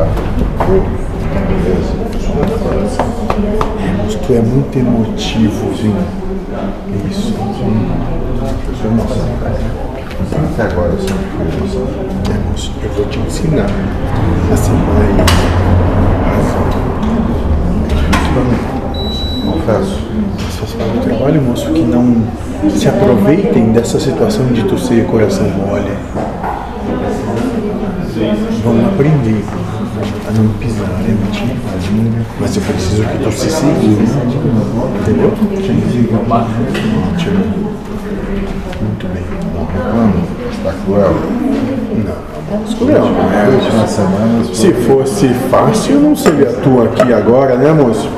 tá? Beleza? Tu é muito emotivo, Vinho. Isso. Sou emoção. Até agora eu sempre fui emoção. É, moço, eu vou te ensinar a ser mais razão. Isso pra mim. Confesso. As pessoas um trabalho, moço, que não se aproveitem dessa situação de tu ser coração mole. Vão aprender a não pisar em ti. Mas eu preciso que tu se segure. Entendeu? Ótimo. Muito bem. Reclamo? Está cruel? Não, não é. Últimas semanas Se fosse fácil, não seria tu aqui agora, né, moço?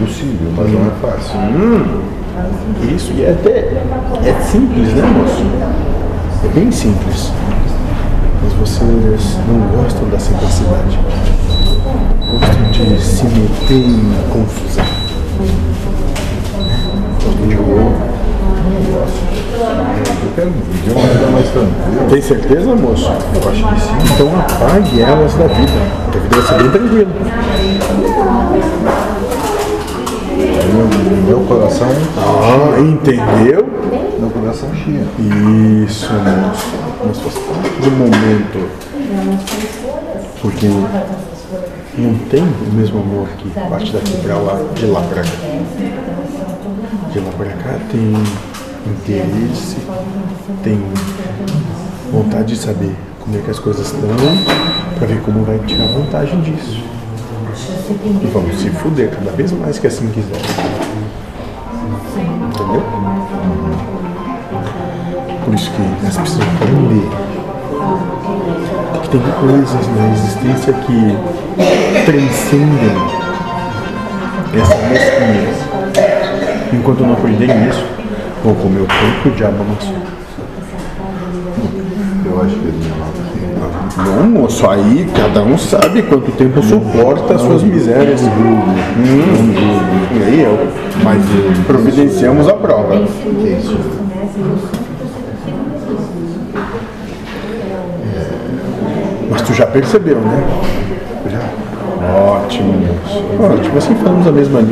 possível, mas não é fácil. Isso, e é até é simples, né, moço? É bem simples. Vocês não gostam da simplicidade. Gostam de se meter em confusão. Gostam de roubo. Eu quero viver uma vida mais tranquila. Tem certeza, moço? Eu acho que sim. Então apague elas da vida. A vida vai ser bem tranquila. Meu, coração, Ah, entendeu? meu coração chia. Isso, moço. Mas do momento. Porque não tem o mesmo amor que parte daqui pra lá, de lá pra cá. De lá pra cá tem interesse, tem vontade de saber como é que as coisas estão, pra ver como vai tirar vantagem disso. E vamos se fuder cada vez mais que assim quiser. Entendeu? Por isso que nós precisamos aprender que tem coisas na existência que transcendem essa mesquinhez. Enquanto não aprenderem isso, vão comer o pão que o diabo amassou. Eu acho que ele me mata. Não, moço, aí cada um sabe quanto tempo suporta as suas misérias. Hum, e aí eu, mas providenciamos a prova. Que é isso? Mas tu já percebeu, né? Já. Ótimo, moço. Ótimo, assim falamos a mesma língua.